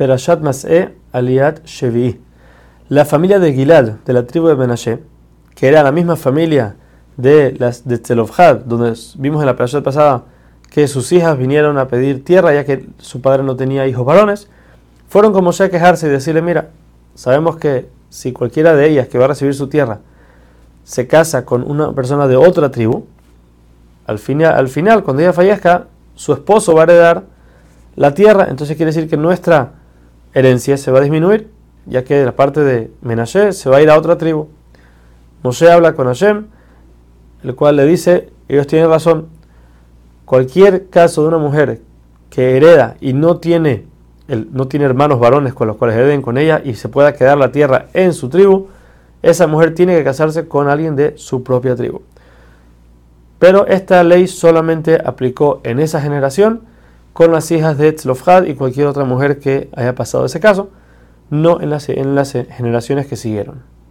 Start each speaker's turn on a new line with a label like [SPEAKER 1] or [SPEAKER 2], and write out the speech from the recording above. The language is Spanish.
[SPEAKER 1] Perashat Mas'e Aliat Shevi. La familia de Gilad, de la tribu de Menashe, que era la misma familia de las de donde vimos en la Perashat pasada que sus hijas vinieron a pedir tierra ya que su padre no tenía hijos varones, fueron como ya a quejarse y decirle, mira, sabemos que si cualquiera de ellas que va a recibir su tierra se casa con una persona de otra tribu, al final, al final cuando ella fallezca, su esposo va a heredar la tierra, entonces quiere decir que nuestra herencia se va a disminuir, ya que la parte de Menashe se va a ir a otra tribu. Moshe habla con Hashem, el cual le dice, ellos tienen razón, cualquier caso de una mujer que hereda y no tiene, no tiene hermanos varones con los cuales hereden con ella y se pueda quedar la tierra en su tribu, esa mujer tiene que casarse con alguien de su propia tribu. Pero esta ley solamente aplicó en esa generación con las hijas de Tzlofhad y cualquier otra mujer que haya pasado ese caso, no en las, en las generaciones que siguieron.